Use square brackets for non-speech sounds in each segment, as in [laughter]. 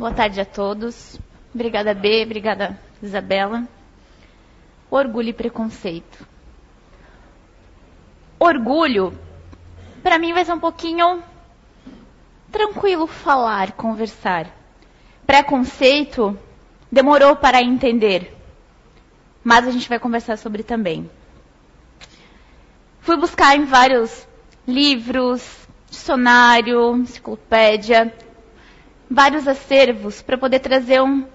Boa tarde a todos. Obrigada, B. Obrigada, Isabela. Orgulho e preconceito. Orgulho, para mim vai ser um pouquinho tranquilo falar, conversar. Preconceito demorou para entender, mas a gente vai conversar sobre também. Fui buscar em vários livros, dicionário, enciclopédia, vários acervos para poder trazer um,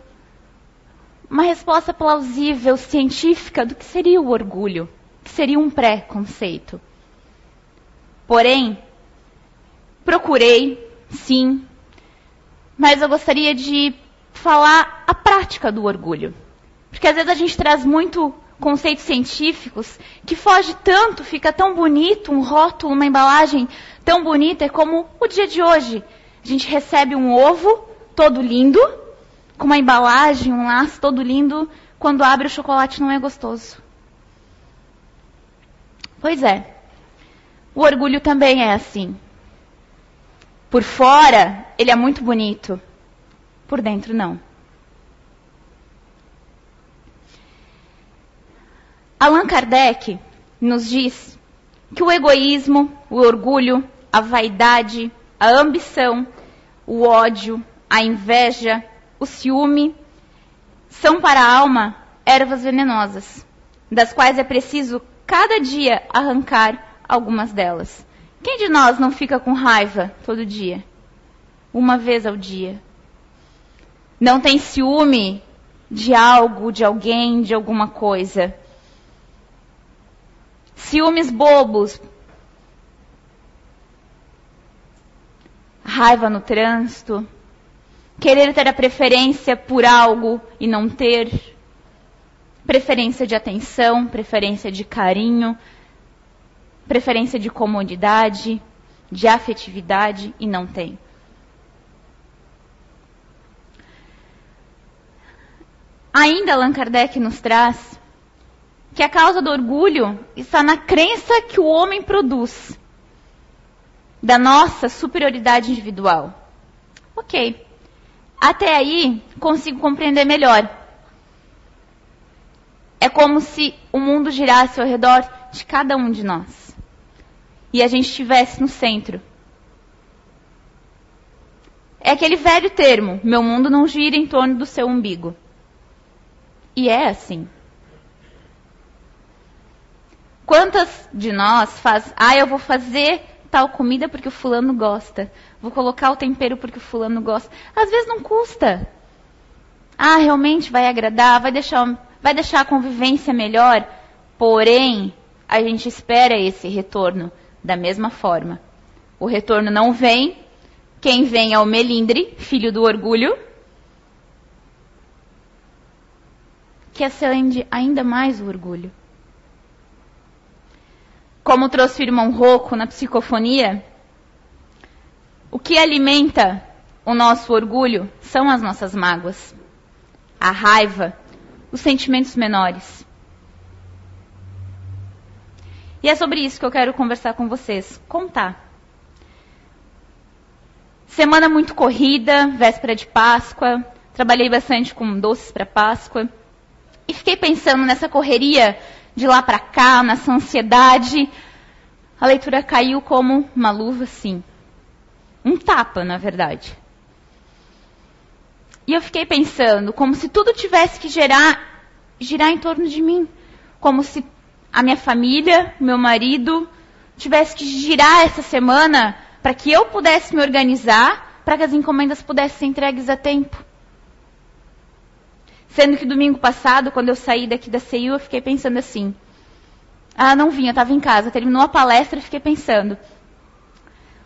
uma resposta plausível, científica do que seria o orgulho, que seria um preconceito. Porém, procurei, sim, mas eu gostaria de falar a prática do orgulho. Porque às vezes a gente traz muito conceitos científicos que foge tanto, fica tão bonito, um rótulo, uma embalagem tão bonita, é como o dia de hoje. A gente recebe um ovo todo lindo, com uma embalagem, um laço todo lindo, quando abre o chocolate não é gostoso. Pois é. O orgulho também é assim. Por fora, ele é muito bonito. Por dentro, não. Allan Kardec nos diz que o egoísmo, o orgulho, a vaidade, a ambição, o ódio, a inveja, o ciúme são para a alma ervas venenosas, das quais é preciso cada dia arrancar algumas delas. Quem de nós não fica com raiva todo dia? Uma vez ao dia. Não tem ciúme de algo, de alguém, de alguma coisa. Ciúmes bobos. Raiva no trânsito. Querer ter a preferência por algo e não ter. Preferência de atenção, preferência de carinho, preferência de comodidade, de afetividade e não tem. Ainda Allan Kardec nos traz que a causa do orgulho está na crença que o homem produz da nossa superioridade individual. Ok. Até aí consigo compreender melhor. É como se o mundo girasse ao redor de cada um de nós. E a gente estivesse no centro. É aquele velho termo: meu mundo não gira em torno do seu umbigo. E é assim. Quantas de nós faz, ah, eu vou fazer tal comida porque o fulano gosta. Vou colocar o tempero porque o fulano gosta. Às vezes não custa. Ah, realmente vai agradar, vai deixar, vai deixar a convivência melhor. Porém, a gente espera esse retorno da mesma forma. O retorno não vem. Quem vem é o melindre, filho do orgulho, que acende ainda mais o orgulho. Como trouxe o irmão Rocco na psicofonia, o que alimenta o nosso orgulho são as nossas mágoas, a raiva, os sentimentos menores. E é sobre isso que eu quero conversar com vocês, contar. Semana muito corrida, véspera de Páscoa, trabalhei bastante com doces para Páscoa. E fiquei pensando nessa correria de lá para cá, nessa ansiedade. A leitura caiu como uma luva, sim. Um tapa, na verdade. E eu fiquei pensando, como se tudo tivesse que gerar, girar em torno de mim. Como se a minha família, meu marido, tivesse que girar essa semana para que eu pudesse me organizar, para que as encomendas pudessem ser entregues a tempo. Sendo que domingo passado, quando eu saí daqui da CIU, eu fiquei pensando assim. Ah, não eu estava em casa. Terminou a palestra e fiquei pensando.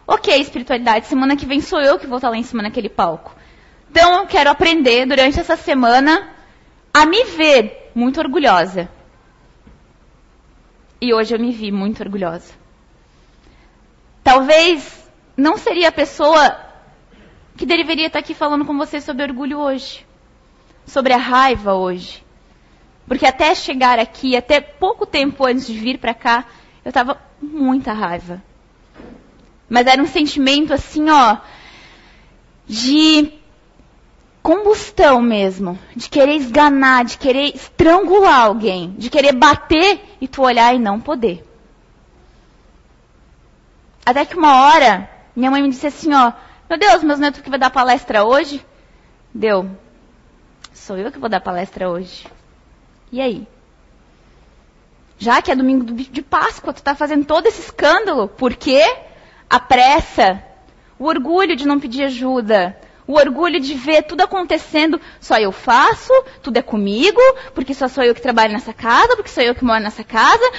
Ok, espiritualidade, semana que vem sou eu que vou estar lá em cima naquele palco. Então eu quero aprender durante essa semana a me ver muito orgulhosa. E hoje eu me vi muito orgulhosa. Talvez não seria a pessoa que deveria estar aqui falando com você sobre orgulho hoje sobre a raiva hoje. Porque até chegar aqui, até pouco tempo antes de vir para cá, eu estava muita raiva. Mas era um sentimento assim, ó, de combustão mesmo, de querer esganar, de querer estrangular alguém, de querer bater e tu olhar e não poder. Até que uma hora, minha mãe me disse assim, ó, meu Deus, meus netos que vai dar palestra hoje? Deu. Sou eu que vou dar palestra hoje. E aí? Já que é domingo de Páscoa, tu tá fazendo todo esse escândalo, por quê? A pressa, o orgulho de não pedir ajuda, o orgulho de ver tudo acontecendo, só eu faço, tudo é comigo, porque só sou eu que trabalho nessa casa, porque sou eu que moro nessa casa,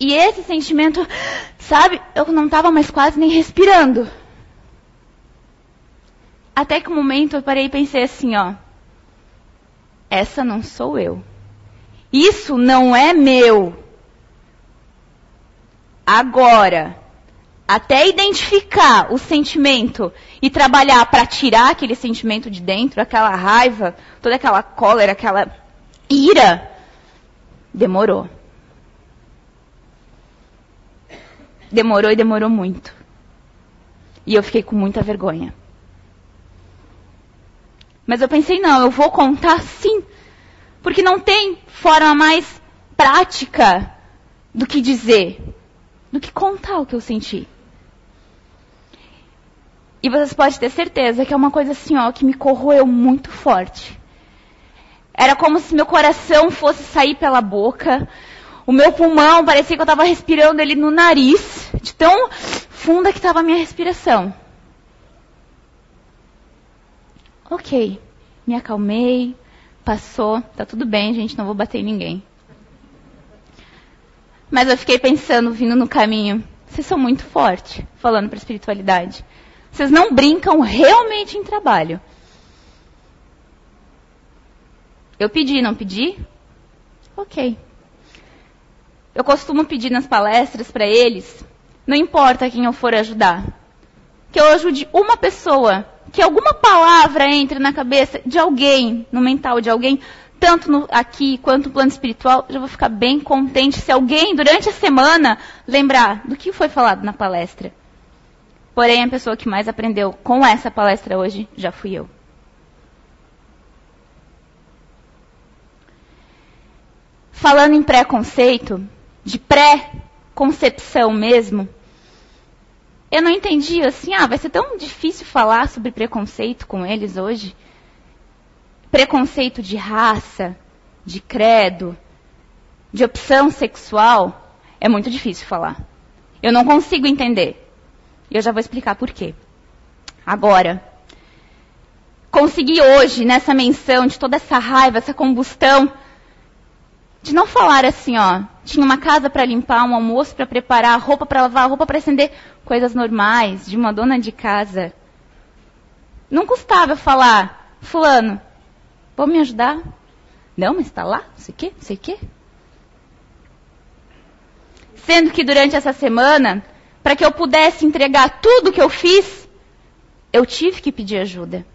e esse sentimento, sabe, eu não estava mais quase nem respirando. Até que um momento eu parei e pensei assim, ó, essa não sou eu. Isso não é meu. Agora, até identificar o sentimento e trabalhar para tirar aquele sentimento de dentro, aquela raiva, toda aquela cólera, aquela ira, demorou. Demorou e demorou muito. E eu fiquei com muita vergonha. Mas eu pensei, não, eu vou contar sim. Porque não tem forma mais prática do que dizer, do que contar o que eu senti. E vocês podem ter certeza que é uma coisa assim, ó, que me corroeu muito forte. Era como se meu coração fosse sair pela boca. O meu pulmão parecia que eu estava respirando ele no nariz, de tão funda que estava a minha respiração. Ok, me acalmei, passou, tá tudo bem, gente, não vou bater em ninguém. Mas eu fiquei pensando, vindo no caminho, vocês são muito fortes, falando para espiritualidade. Vocês não brincam realmente em trabalho. Eu pedi, não pedi? Ok. Eu costumo pedir nas palestras para eles, não importa quem eu for ajudar, que eu ajude uma pessoa, que alguma palavra entre na cabeça de alguém, no mental de alguém, tanto no, aqui quanto no plano espiritual, já vou ficar bem contente se alguém durante a semana lembrar do que foi falado na palestra. Porém, a pessoa que mais aprendeu com essa palestra hoje já fui eu. Falando em preconceito, de pré-concepção mesmo, eu não entendi assim, ah, vai ser tão difícil falar sobre preconceito com eles hoje. Preconceito de raça, de credo, de opção sexual, é muito difícil falar. Eu não consigo entender. E eu já vou explicar por quê. Agora, consegui hoje, nessa menção de toda essa raiva, essa combustão, de não falar assim, ó, tinha uma casa para limpar, um almoço para preparar, roupa para lavar, roupa para acender, coisas normais de uma dona de casa. Não custava falar, fulano, vou me ajudar? Não, mas está lá, sei não sei o quê. Sendo que durante essa semana para que eu pudesse entregar tudo que eu fiz, eu tive que pedir ajuda.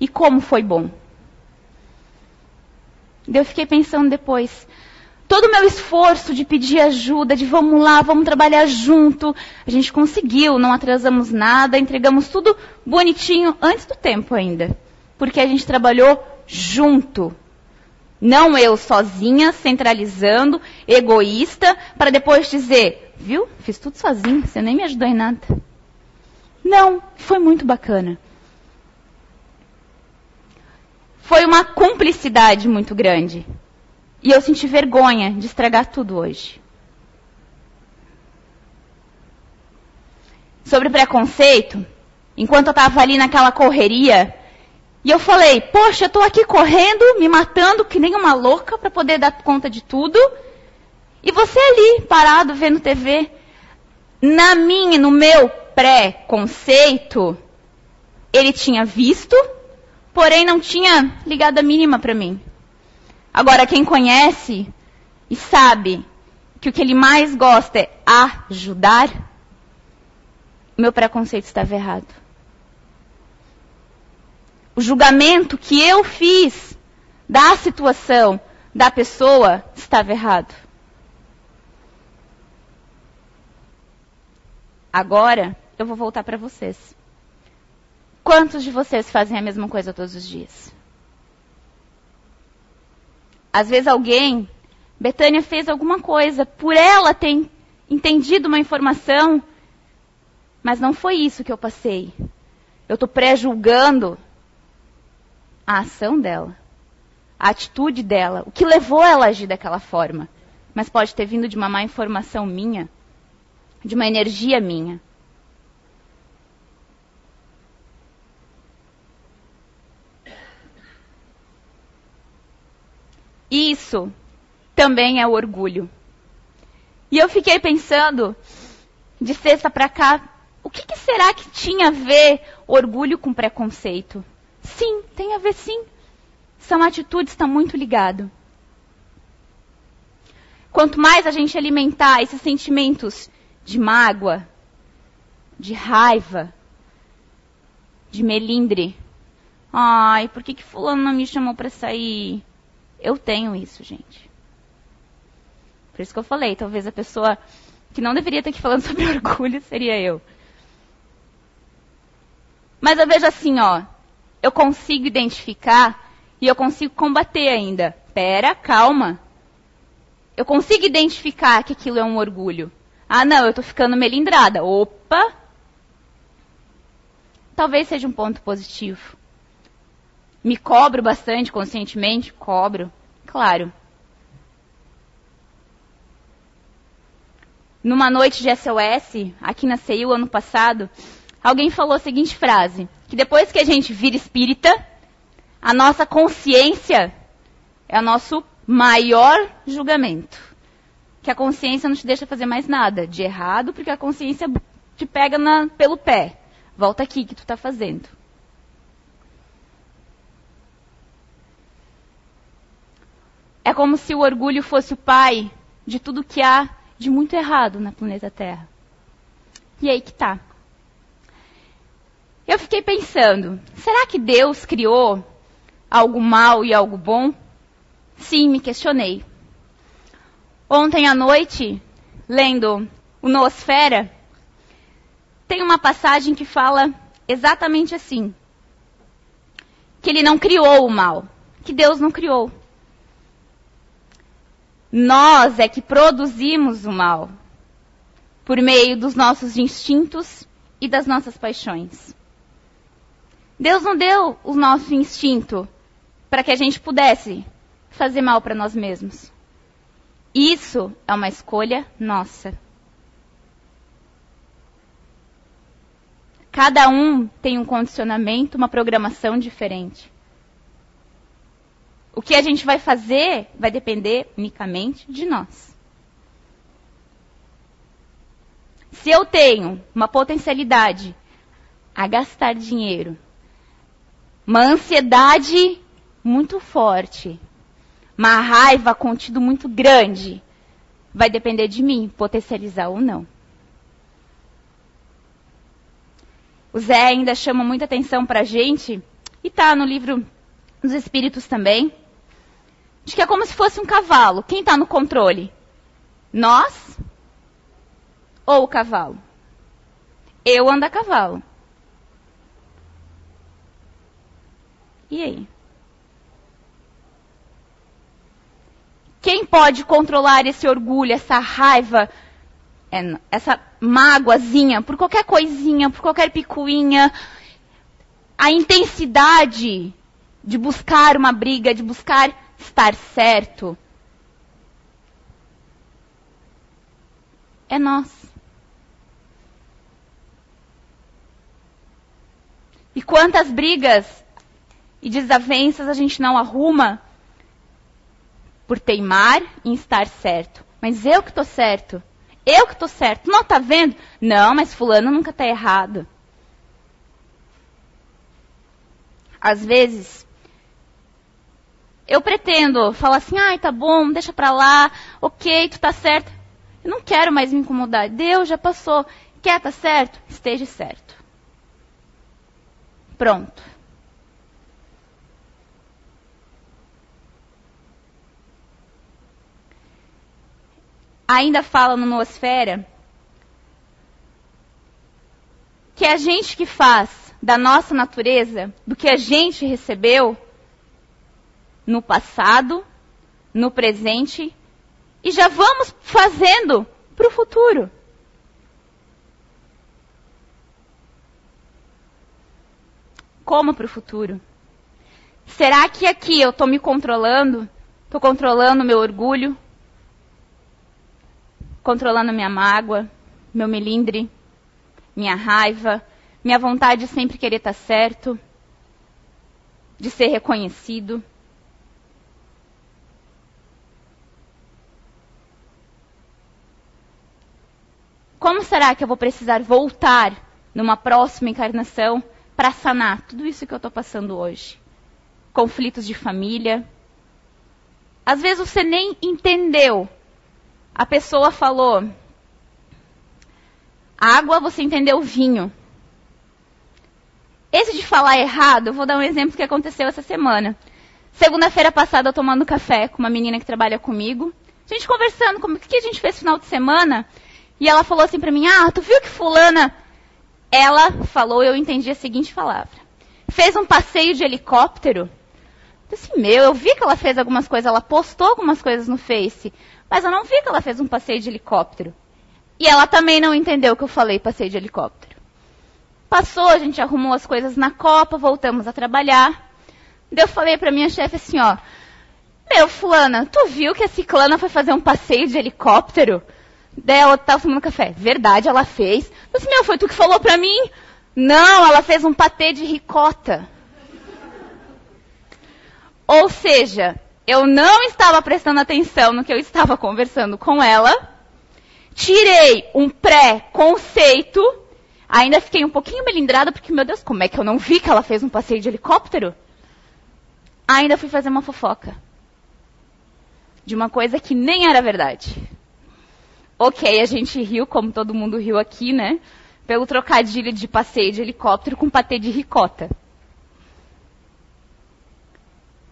E como foi bom. Eu fiquei pensando depois, todo o meu esforço de pedir ajuda, de vamos lá, vamos trabalhar junto, a gente conseguiu, não atrasamos nada, entregamos tudo bonitinho antes do tempo ainda. Porque a gente trabalhou junto. Não eu sozinha, centralizando, egoísta, para depois dizer, Viu? Fiz tudo sozinho, você nem me ajudou em nada. Não, foi muito bacana. Foi uma cumplicidade muito grande. E eu senti vergonha de estragar tudo hoje. Sobre preconceito, enquanto eu estava ali naquela correria, e eu falei, poxa, eu estou aqui correndo, me matando que nem uma louca para poder dar conta de tudo. E você ali, parado, vendo TV, na minha, no meu pré-conceito, ele tinha visto, porém não tinha ligado a mínima para mim. Agora, quem conhece e sabe que o que ele mais gosta é ajudar, meu preconceito estava errado. O julgamento que eu fiz da situação, da pessoa, estava errado. Agora, eu vou voltar para vocês. Quantos de vocês fazem a mesma coisa todos os dias? Às vezes alguém, Betânia fez alguma coisa, por ela ter entendido uma informação, mas não foi isso que eu passei. Eu estou pré-julgando a ação dela, a atitude dela, o que levou ela a agir daquela forma. Mas pode ter vindo de uma má informação minha, de uma energia minha. Isso também é o orgulho. E eu fiquei pensando, de sexta para cá, o que, que, será que tinha a ver orgulho com preconceito? Sim, tem a ver sim. São atitudes, está muito ligado. Quanto mais a gente alimentar esses sentimentos de mágoa, de raiva, de melindre. Ai, por que, que fulano não me chamou para sair? Eu tenho isso, gente. Por isso que eu falei, talvez a pessoa que não deveria estar aqui falando [laughs] sobre orgulho seria eu. Mas eu vejo assim, ó, eu consigo identificar e eu consigo combater ainda. Pera, calma. Eu consigo identificar que aquilo é um orgulho. Ah, não, eu estou ficando melindrada. Opa! Talvez seja um ponto positivo. Me cobro bastante conscientemente? Cobro, claro. Numa noite de SOS, aqui na CEU ano passado, alguém falou a seguinte frase: que depois que a gente vira espírita, a nossa consciência é o nosso maior julgamento. Que a consciência não te deixa fazer mais nada de errado, porque a consciência te pega na, pelo pé. Volta aqui que tu está fazendo. É como se o orgulho fosse o pai de tudo que há de muito errado na planeta Terra. E aí que tá. Eu fiquei pensando, será que Deus criou algo mal e algo bom? Sim, me questionei. Ontem à noite, lendo o Noosfera, tem uma passagem que fala exatamente assim: que ele não criou o mal, que Deus não criou. Nós é que produzimos o mal por meio dos nossos instintos e das nossas paixões. Deus não deu o nosso instinto para que a gente pudesse fazer mal para nós mesmos. Isso é uma escolha nossa. Cada um tem um condicionamento, uma programação diferente. O que a gente vai fazer vai depender unicamente de nós. Se eu tenho uma potencialidade a gastar dinheiro, uma ansiedade muito forte, uma raiva contido muito grande, vai depender de mim potencializar ou não. O Zé ainda chama muita atenção para a gente, e está no livro dos Espíritos também, de que é como se fosse um cavalo. Quem está no controle? Nós ou o cavalo? Eu ando a cavalo. E aí? Quem pode controlar esse orgulho, essa raiva, é, essa mágoazinha, por qualquer coisinha, por qualquer picuinha, a intensidade de buscar uma briga, de buscar estar certo, é nós. E quantas brigas e desavenças a gente não arruma por teimar em estar certo. Mas eu que estou certo. Eu que estou certo. Não está vendo? Não, mas fulano nunca está errado. Às vezes, eu pretendo falar assim, ai, tá bom, deixa pra lá, ok, tu tá certo. Eu não quero mais me incomodar. Deus já passou. Quer tá certo? Esteja certo. Pronto. Ainda fala no Noosfera que a gente que faz da nossa natureza, do que a gente recebeu no passado, no presente e já vamos fazendo para o futuro. Como para o futuro? Será que aqui eu estou me controlando? Estou controlando meu orgulho? Controlando minha mágoa, meu melindre, minha raiva, minha vontade de sempre querer estar tá certo, de ser reconhecido? Como será que eu vou precisar voltar numa próxima encarnação para sanar tudo isso que eu estou passando hoje? Conflitos de família. Às vezes você nem entendeu. A pessoa falou água, você entendeu vinho. Esse de falar errado, eu vou dar um exemplo que aconteceu essa semana. Segunda-feira passada, eu tomando café com uma menina que trabalha comigo. A gente conversando, como o que a gente fez no final de semana. E ela falou assim para mim: Ah, tu viu que fulana? Ela falou, eu entendi a seguinte palavra: fez um passeio de helicóptero. Eu disse: Meu, eu vi que ela fez algumas coisas, ela postou algumas coisas no Face, mas eu não vi que ela fez um passeio de helicóptero. E ela também não entendeu que eu falei passeio de helicóptero. Passou, a gente arrumou as coisas na Copa, voltamos a trabalhar. Eu falei para minha chefe assim, ó, meu, fulana, tu viu que a ciclana foi fazer um passeio de helicóptero? Daí ela tava tomando café. Verdade, ela fez. Mas, meu, foi tu que falou pra mim? Não, ela fez um patê de ricota. Ou seja, eu não estava prestando atenção no que eu estava conversando com ela. Tirei um pré-conceito. Ainda fiquei um pouquinho melindrada, porque, meu Deus, como é que eu não vi que ela fez um passeio de helicóptero? Ainda fui fazer uma fofoca. De uma coisa que nem era verdade. Ok, a gente riu, como todo mundo riu aqui, né? Pelo trocadilho de passeio de helicóptero com patê de ricota.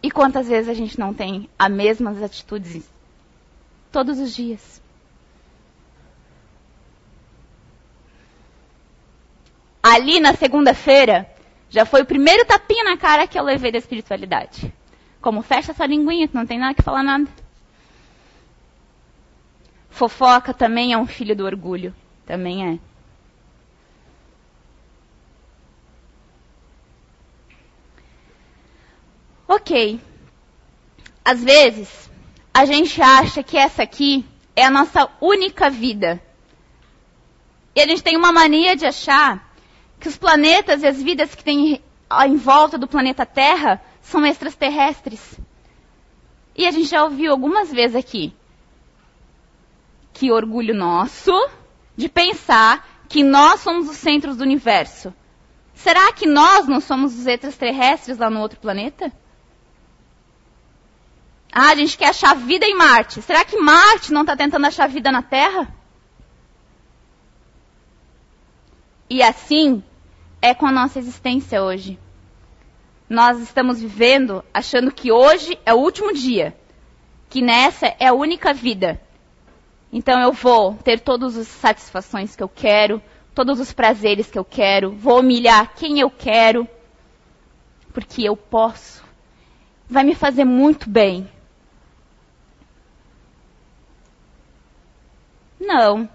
E quantas vezes a gente não tem as mesmas atitudes todos os dias? Ali na segunda-feira, já foi o primeiro tapinha na cara que eu levei da espiritualidade. Como fecha essa linguinha, não tem nada que falar nada. Fofoca também é um filho do orgulho. Também é. Ok. Às vezes, a gente acha que essa aqui é a nossa única vida. E a gente tem uma mania de achar que os planetas e as vidas que tem em volta do planeta Terra são extraterrestres. E a gente já ouviu algumas vezes aqui que orgulho nosso de pensar que nós somos os centros do universo. Será que nós não somos os extraterrestres lá no outro planeta? Ah, a gente quer achar vida em Marte. Será que Marte não está tentando achar vida na Terra? E assim é com a nossa existência hoje. Nós estamos vivendo achando que hoje é o último dia, que nessa é a única vida. Então eu vou ter todas as satisfações que eu quero, todos os prazeres que eu quero, vou humilhar quem eu quero, porque eu posso. Vai me fazer muito bem. Não.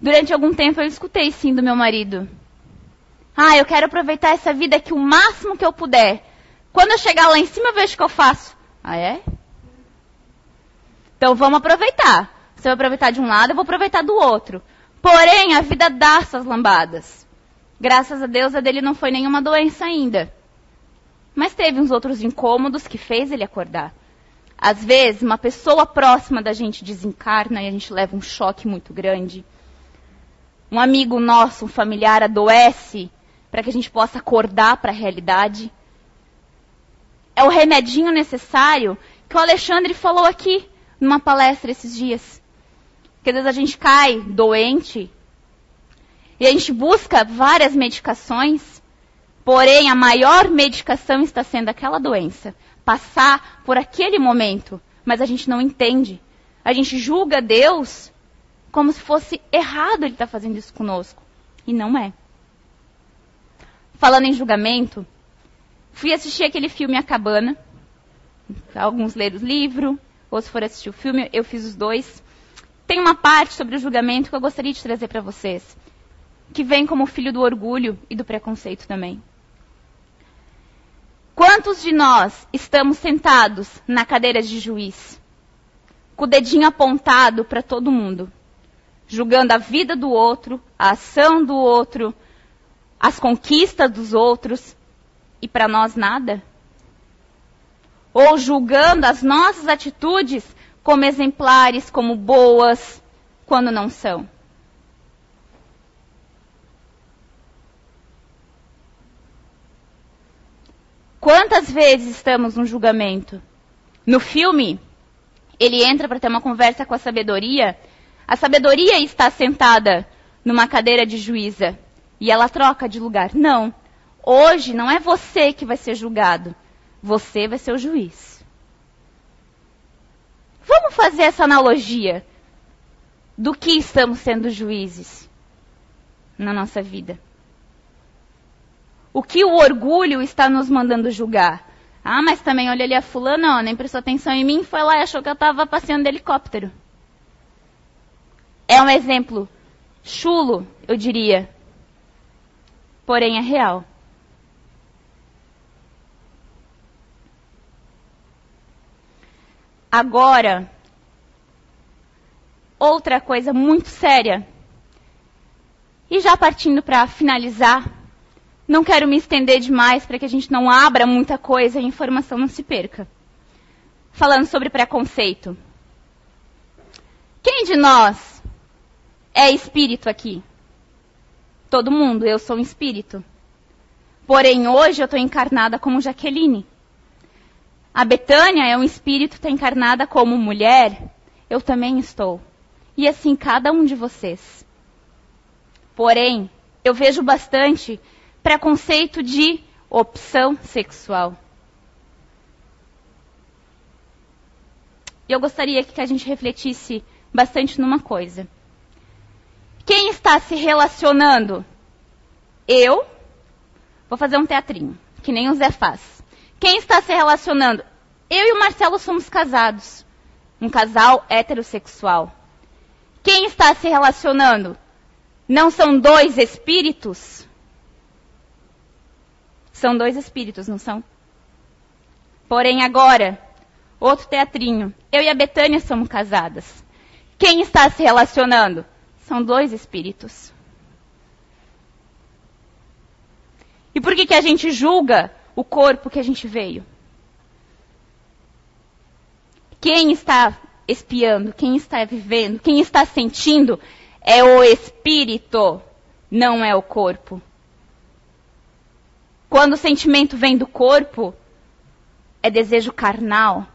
Durante algum tempo eu escutei sim do meu marido. Ah, eu quero aproveitar essa vida aqui o máximo que eu puder. Quando eu chegar lá em cima, eu vejo o que eu faço. Ah, é? Então vamos aproveitar. Você vai aproveitar de um lado, eu vou aproveitar do outro. Porém, a vida dá suas lambadas. Graças a Deus, a dele não foi nenhuma doença ainda. Mas teve uns outros incômodos que fez ele acordar. Às vezes, uma pessoa próxima da gente desencarna e a gente leva um choque muito grande. Um amigo nosso, um familiar, adoece para que a gente possa acordar para a realidade. É o remedinho necessário que o Alexandre falou aqui numa palestra esses dias. Que às vezes a gente cai doente e a gente busca várias medicações, porém a maior medicação está sendo aquela doença. Passar por aquele momento, mas a gente não entende. A gente julga Deus como se fosse errado ele estar tá fazendo isso conosco. E não é. falando em julgamento, fui assistir aquele filme A Cabana. Alguns leram o livro, outros foram assistir o filme, eu fiz os dois. Tem uma parte sobre o julgamento que eu gostaria de trazer para vocês, que vem como filho do orgulho e do preconceito também. Quantos de nós estamos sentados na cadeira de juiz, com o dedinho apontado para todo mundo, julgando a vida do outro, a ação do outro, as conquistas dos outros, e para nós nada? Ou julgando as nossas atitudes como exemplares, como boas, quando não são? Quantas vezes estamos no julgamento? No filme, ele entra para ter uma conversa com a sabedoria. A sabedoria está sentada numa cadeira de juíza e ela troca de lugar. Não. Hoje não é você que vai ser julgado. Você vai ser o juiz. Vamos fazer essa analogia do que estamos sendo juízes na nossa vida o que o orgulho está nos mandando julgar. Ah, mas também olha ali a fulana, ó, nem prestou atenção em mim, foi lá e achou que eu estava passeando de helicóptero. É um exemplo chulo, eu diria. Porém é real. Agora, outra coisa muito séria. E já partindo para finalizar, não quero me estender demais para que a gente não abra muita coisa e a informação não se perca. Falando sobre preconceito. Quem de nós é espírito aqui? Todo mundo, eu sou um espírito. Porém, hoje eu estou encarnada como Jaqueline. A Betânia é um espírito, está encarnada como mulher. Eu também estou. E assim cada um de vocês. Porém, eu vejo bastante preconceito de opção sexual. E eu gostaria que a gente refletisse bastante numa coisa. Quem está se relacionando? Eu. Vou fazer um teatrinho, que nem o Zé faz. Quem está se relacionando? Eu e o Marcelo somos casados. Um casal heterossexual. Quem está se relacionando? Não são dois espíritos? São dois espíritos, não são? Porém, agora, outro teatrinho. Eu e a Betânia somos casadas. Quem está se relacionando? São dois espíritos. E por que, que a gente julga o corpo que a gente veio? Quem está espiando, quem está vivendo, quem está sentindo é o espírito, não é o corpo. Quando o sentimento vem do corpo, é desejo carnal.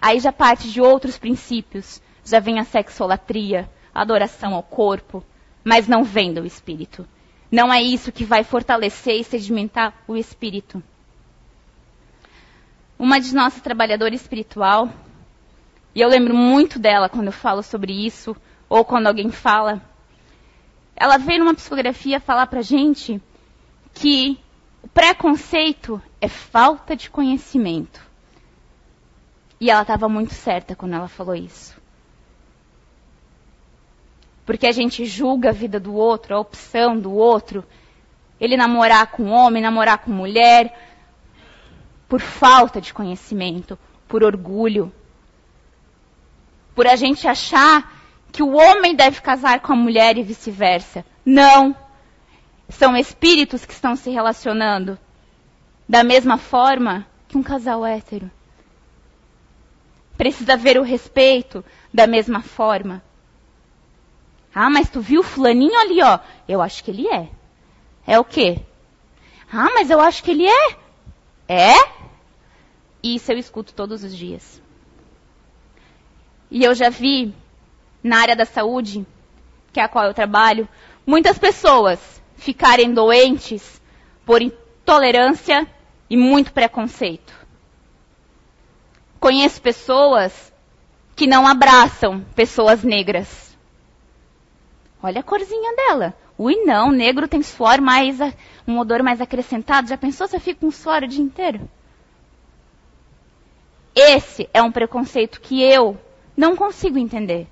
Aí já parte de outros princípios. Já vem a sexolatria, a adoração ao corpo, mas não vem do espírito. Não é isso que vai fortalecer e sedimentar o espírito. Uma de nossas trabalhadoras espiritual, e eu lembro muito dela quando eu falo sobre isso, ou quando alguém fala, ela veio numa psicografia falar pra gente que o preconceito é falta de conhecimento. E ela estava muito certa quando ela falou isso. Porque a gente julga a vida do outro, a opção do outro, ele namorar com homem, namorar com mulher, por falta de conhecimento, por orgulho. Por a gente achar que o homem deve casar com a mulher e vice-versa. Não são espíritos que estão se relacionando da mesma forma que um casal hétero. Precisa ver o respeito da mesma forma. Ah, mas tu viu o fulaninho ali, ó? Eu acho que ele é. É o quê? Ah, mas eu acho que ele é. É? Isso eu escuto todos os dias. E eu já vi na área da saúde, que é a qual eu trabalho, muitas pessoas ficarem doentes por intolerância e muito preconceito. Conheço pessoas que não abraçam pessoas negras. Olha a corzinha dela. Ui, não, negro tem suor mais, um odor mais acrescentado. Já pensou se eu fico com suor o dia inteiro? Esse é um preconceito que eu não consigo entender.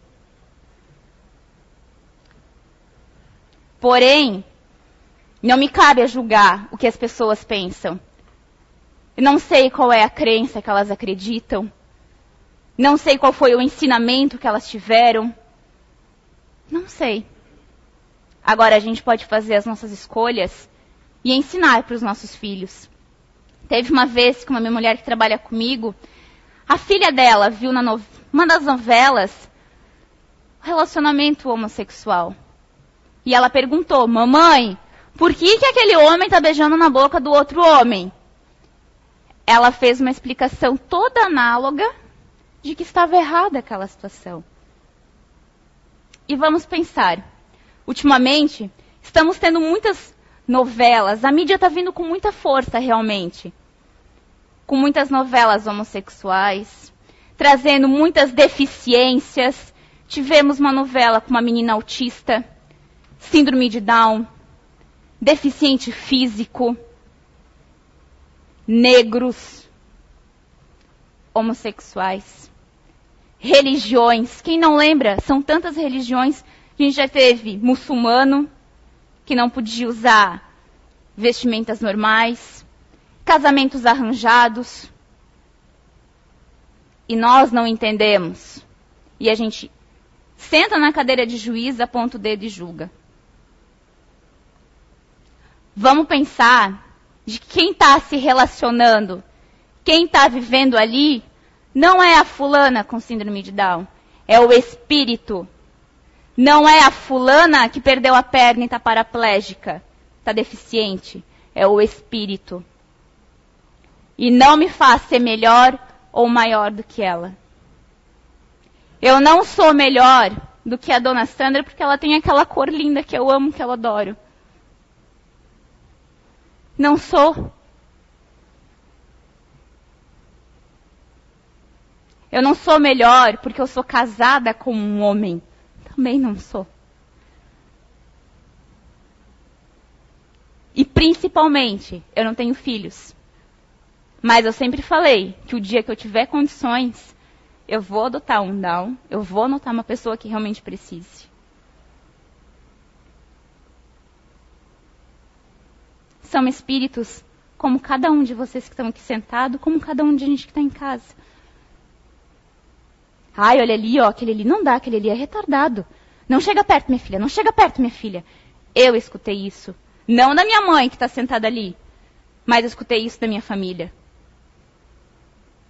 Porém, não me cabe a julgar o que as pessoas pensam. Não sei qual é a crença que elas acreditam. Não sei qual foi o ensinamento que elas tiveram. Não sei. Agora a gente pode fazer as nossas escolhas e ensinar para os nossos filhos. Teve uma vez que uma minha mulher que trabalha comigo, a filha dela viu na no... uma das novelas relacionamento homossexual. E ela perguntou, mamãe, por que, que aquele homem está beijando na boca do outro homem? Ela fez uma explicação toda análoga de que estava errada aquela situação. E vamos pensar. Ultimamente, estamos tendo muitas novelas, a mídia está vindo com muita força realmente. Com muitas novelas homossexuais, trazendo muitas deficiências. Tivemos uma novela com uma menina autista, síndrome de Down, deficiente físico, negros, homossexuais, religiões. Quem não lembra? São tantas religiões. A gente já teve muçulmano, que não podia usar vestimentas normais, casamentos arranjados. E nós não entendemos. E a gente senta na cadeira de juiz, aponta o dedo e julga. Vamos pensar de quem está se relacionando, quem está vivendo ali, não é a fulana com síndrome de Down, é o espírito. Não é a fulana que perdeu a perna e está paraplégica, está deficiente. É o espírito. E não me faz ser melhor ou maior do que ela. Eu não sou melhor do que a dona Sandra porque ela tem aquela cor linda que eu amo, que eu adoro. Não sou. Eu não sou melhor porque eu sou casada com um homem. Também não sou. E principalmente, eu não tenho filhos. Mas eu sempre falei que o dia que eu tiver condições, eu vou adotar um Down, eu vou adotar uma pessoa que realmente precise. são espíritos como cada um de vocês que estão aqui sentado, como cada um de gente que está em casa. Ai, olha ali, ó, aquele ali não dá, aquele ali é retardado. Não chega perto, minha filha, não chega perto, minha filha. Eu escutei isso. Não da minha mãe que está sentada ali, mas eu escutei isso da minha família.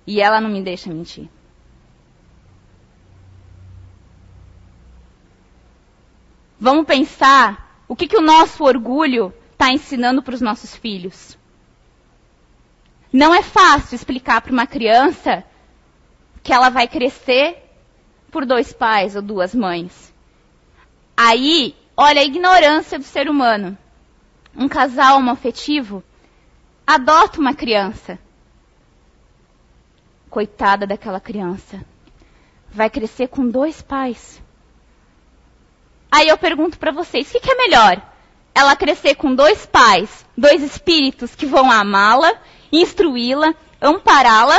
E ela não me deixa mentir. Vamos pensar o que, que o nosso orgulho está ensinando para os nossos filhos. Não é fácil explicar para uma criança que ela vai crescer por dois pais ou duas mães. Aí, olha a ignorância do ser humano. Um casal homoafetivo adota uma criança. Coitada daquela criança. Vai crescer com dois pais. Aí eu pergunto para vocês, o que, que é melhor? ela crescer com dois pais, dois espíritos que vão amá-la, instruí-la, ampará-la,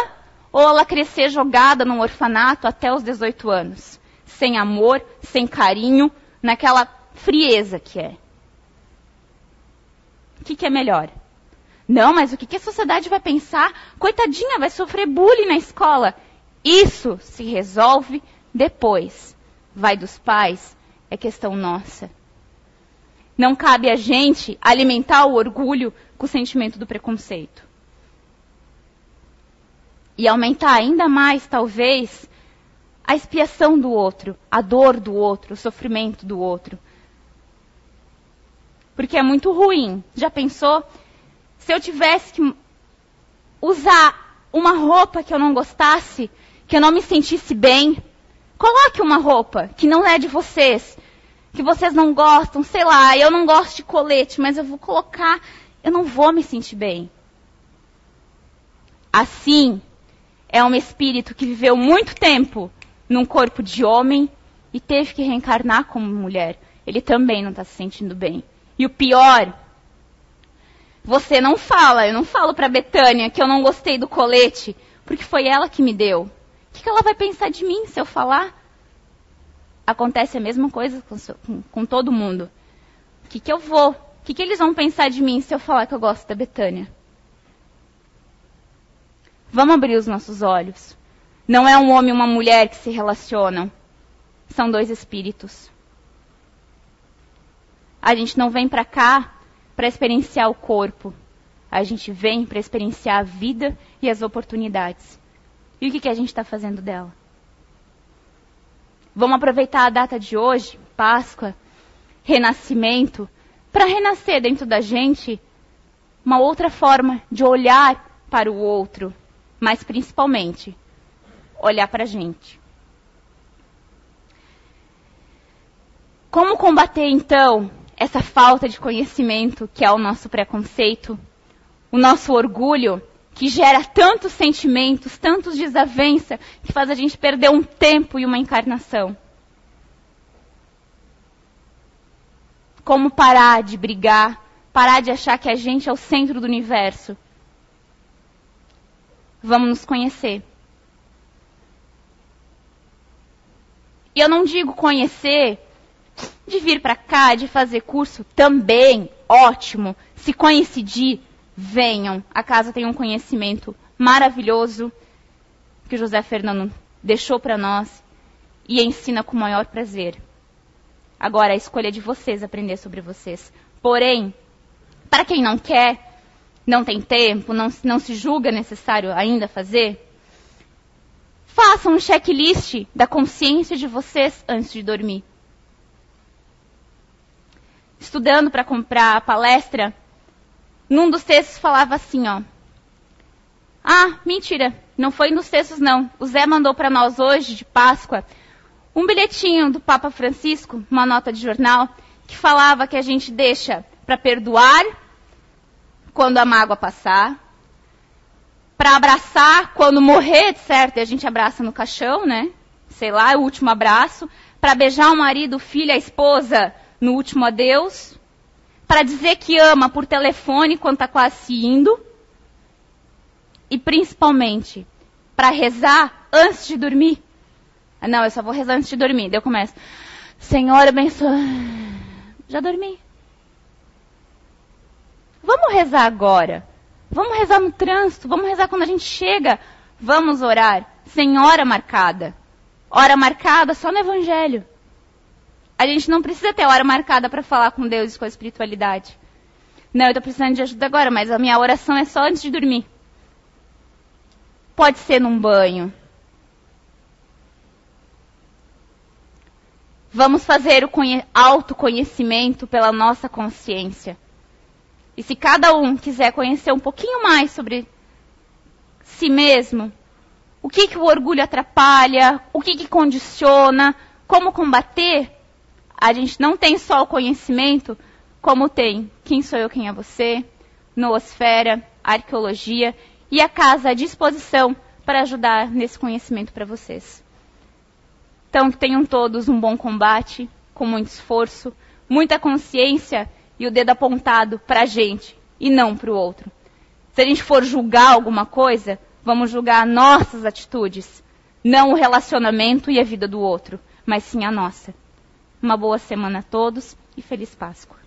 ou ela crescer jogada num orfanato até os 18 anos, sem amor, sem carinho, naquela frieza que é. O que, que é melhor? Não, mas o que, que a sociedade vai pensar? Coitadinha, vai sofrer bullying na escola. Isso se resolve depois. Vai dos pais, é questão nossa. Não cabe a gente alimentar o orgulho com o sentimento do preconceito. E aumentar ainda mais, talvez, a expiação do outro, a dor do outro, o sofrimento do outro. Porque é muito ruim. Já pensou? Se eu tivesse que usar uma roupa que eu não gostasse, que eu não me sentisse bem, coloque uma roupa que não é de vocês, que vocês não gostam, sei lá, eu não gosto de colete, mas eu vou colocar, eu não vou me sentir bem. Assim, é um espírito que viveu muito tempo num corpo de homem e teve que reencarnar como mulher. Ele também não está se sentindo bem. E o pior, você não fala. Eu não falo para Betânia que eu não gostei do colete, porque foi ela que me deu. O que, ela vai pensar de mim se eu falar? Acontece a mesma coisa com, com, com todo mundo. O que, que eu vou? O que, que eles vão pensar de mim se eu falar que eu gosto da Betânia? Vamos abrir os nossos olhos. Não é um homem e uma mulher que se relacionam. São dois espíritos. A gente não vem para cá para experienciar o corpo. A gente vem para experienciar a vida e as oportunidades. E o que, que a gente está fazendo dela? Vamos aproveitar a data de hoje, Páscoa, renascimento, para renascer dentro da gente uma outra forma de olhar para o outro, mas principalmente olhar para a gente. Como combater então essa falta de conhecimento que é o nosso preconceito, o nosso orgulho, que gera tantos sentimentos, tantos desavença, que faz a gente perder um tempo e uma encarnação. Como parar de brigar, parar de achar que a gente é o centro do universo. Vamos nos conhecer. E eu não digo conhecer de vir para cá, de fazer curso, também ótimo. Se coincidir, venham. A casa tem um conhecimento maravilhoso que o José Fernando deixou para nós e ensina com o maior prazer. Agora a escolha é de vocês aprender sobre vocês. Porém, para quem não quer, não tem tempo, não, não se julga necessário ainda fazer, façam um checklist da consciência de vocês antes de dormir estudando para comprar a palestra, num dos textos falava assim, ó. Ah, mentira, não foi nos textos não. O Zé mandou para nós hoje, de Páscoa, um bilhetinho do Papa Francisco, uma nota de jornal, que falava que a gente deixa para perdoar quando a mágoa passar, para abraçar quando morrer, certo? E a gente abraça no caixão, né? Sei lá, o último abraço, para beijar o marido, o filho, a esposa no último adeus, para dizer que ama por telefone quando está quase se indo, e principalmente para rezar antes de dormir. Ah, não, eu só vou rezar antes de dormir. Daí eu começo. Senhor, abençoa. Já dormi. Vamos rezar agora. Vamos rezar no trânsito. Vamos rezar quando a gente chega. Vamos orar. Sem hora marcada. Hora marcada só no Evangelho. A gente não precisa ter hora marcada para falar com Deus e com a espiritualidade. Não, eu estou precisando de ajuda agora, mas a minha oração é só antes de dormir. Pode ser num banho. Vamos fazer o autoconhecimento pela nossa consciência. E se cada um quiser conhecer um pouquinho mais sobre si mesmo, o que, que o orgulho atrapalha, o que, que condiciona, como combater, a gente não tem só o conhecimento, como tem Quem Sou Eu, Quem é Você, Noosfera, Arqueologia e a casa à disposição para ajudar nesse conhecimento para vocês. Então, tenham todos um bom combate, com muito esforço, muita consciência e o dedo apontado para a gente e não para o outro. Se a gente for julgar alguma coisa, vamos julgar nossas atitudes, não o relacionamento e a vida do outro, mas sim a nossa. Uma boa semana a todos e feliz Páscoa.